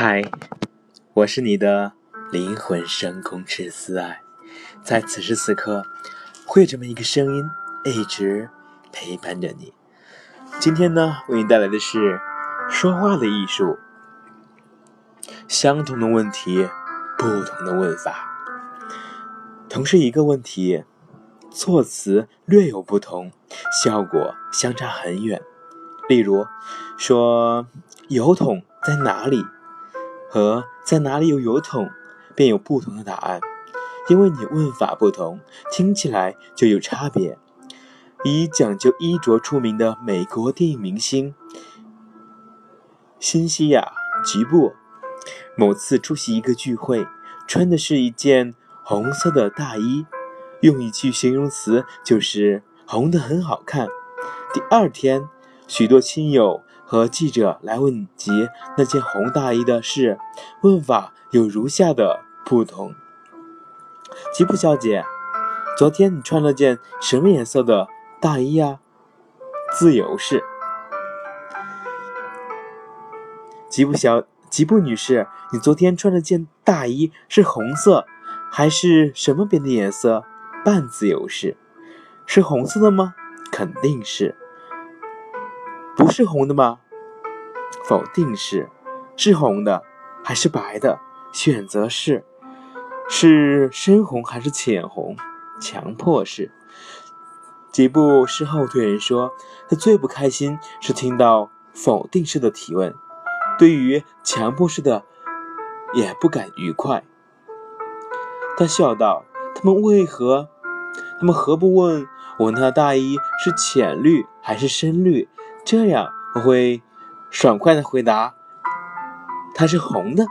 嗨，我是你的灵魂深空之思爱，在此时此刻，会有这么一个声音一直陪伴着你。今天呢，为你带来的是说话的艺术。相同的问题，不同的问法，同是一个问题，措辞略有不同，效果相差很远。例如，说油桶在哪里？和在哪里有油桶，便有不同的答案，因为你问法不同，听起来就有差别。以讲究衣着出名的美国电影明星辛西娅·吉布，某次出席一个聚会，穿的是一件红色的大衣，用一句形容词就是“红的很好看”。第二天，许多亲友。和记者来问及那件红大衣的事，问法有如下的不同：吉普小姐，昨天你穿了件什么颜色的大衣呀？自由式。吉普小吉普女士，你昨天穿了件大衣是红色，还是什么别的颜色？半自由式。是红色的吗？肯定是。不是红的吗？否定式。是红的还是白的？选择是。是深红还是浅红？强迫式。吉布事后对人说，他最不开心是听到否定式的提问，对于强迫式的也不敢愉快。他笑道：“他们为何？他们何不问我那大衣是浅绿还是深绿？”这样我会爽快的回答，它是红的。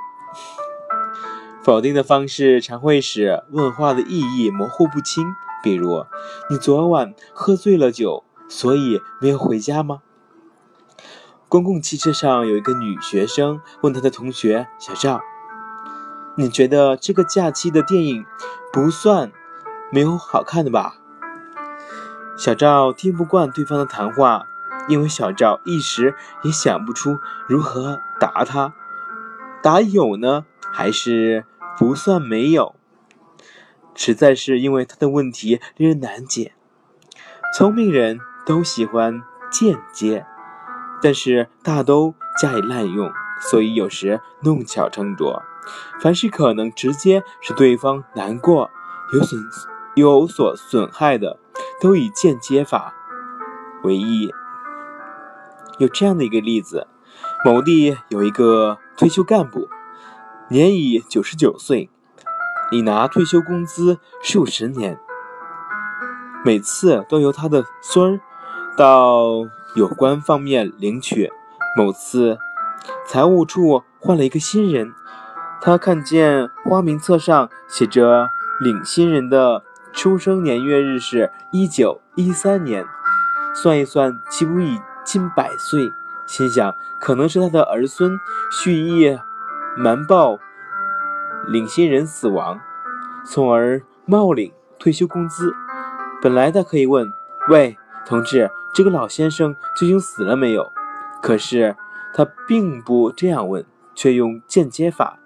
否定的方式常会使问话的意义模糊不清。比如，你昨晚喝醉了酒，所以没有回家吗？公共汽车上有一个女学生问她的同学小赵：“你觉得这个假期的电影不算没有好看的吧？”小赵听不惯对方的谈话。因为小赵一时也想不出如何答他，答有呢，还是不算没有？实在是因为他的问题令人难解。聪明人都喜欢间接，但是大都加以滥用，所以有时弄巧成拙。凡是可能直接使对方难过、有损、有所损害的，都以间接法为宜。有这样的一个例子：某地有一个退休干部，年已九十九岁，已拿退休工资数十年，每次都由他的孙儿到有关方面领取。某次，财务处换了一个新人，他看见花名册上写着领新人的出生年月日是一九一三年，算一算，岂不已？近百岁，心想可能是他的儿孙蓄意瞒报领新人死亡，从而冒领退休工资。本来他可以问：“喂，同志，这个老先生究竟死了没有？”可是他并不这样问，却用间接法：“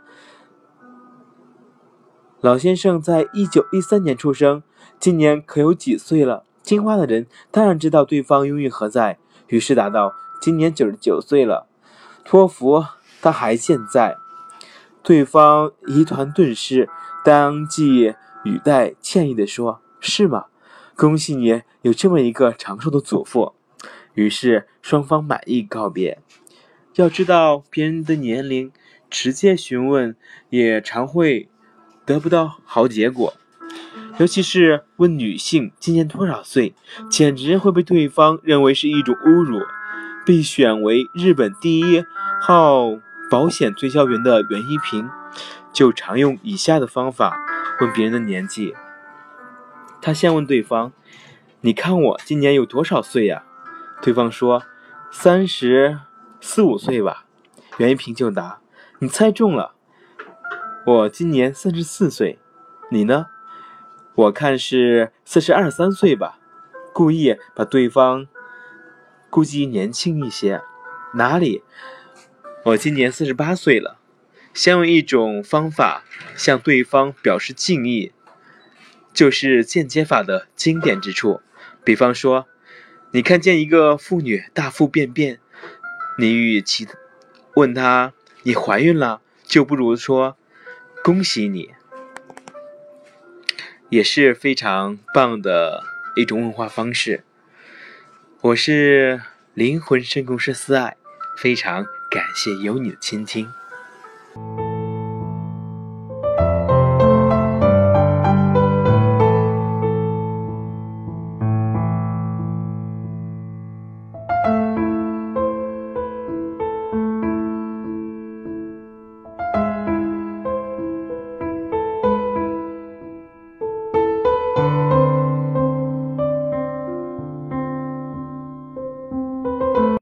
老先生在一九一三年出生，今年可有几岁了？”听话的人当然知道对方用意何在。于是答道：“今年九十九岁了，托福他还健在。”对方疑团顿失，当即语带歉意地说：“是吗？恭喜你有这么一个长寿的祖父。”于是双方满意告别。要知道别人的年龄，直接询问也常会得不到好结果。尤其是问女性今年多少岁，简直会被对方认为是一种侮辱。被选为日本第一号保险推销员的袁一平，就常用以下的方法问别人的年纪。他先问对方：“你看我今年有多少岁呀？”对方说：“三十四五岁吧。”袁一平就答：“你猜中了，我今年三十四岁，你呢？”我看是四十二三岁吧，故意把对方估计年轻一些。哪里？我今年四十八岁了。先用一种方法向对方表示敬意，就是间接法的经典之处。比方说，你看见一个妇女大腹便便，你与其问她你怀孕了，就不如说恭喜你，也是非常棒的一种问话方式。我是灵魂深空师思爱，非常感谢有你的倾听。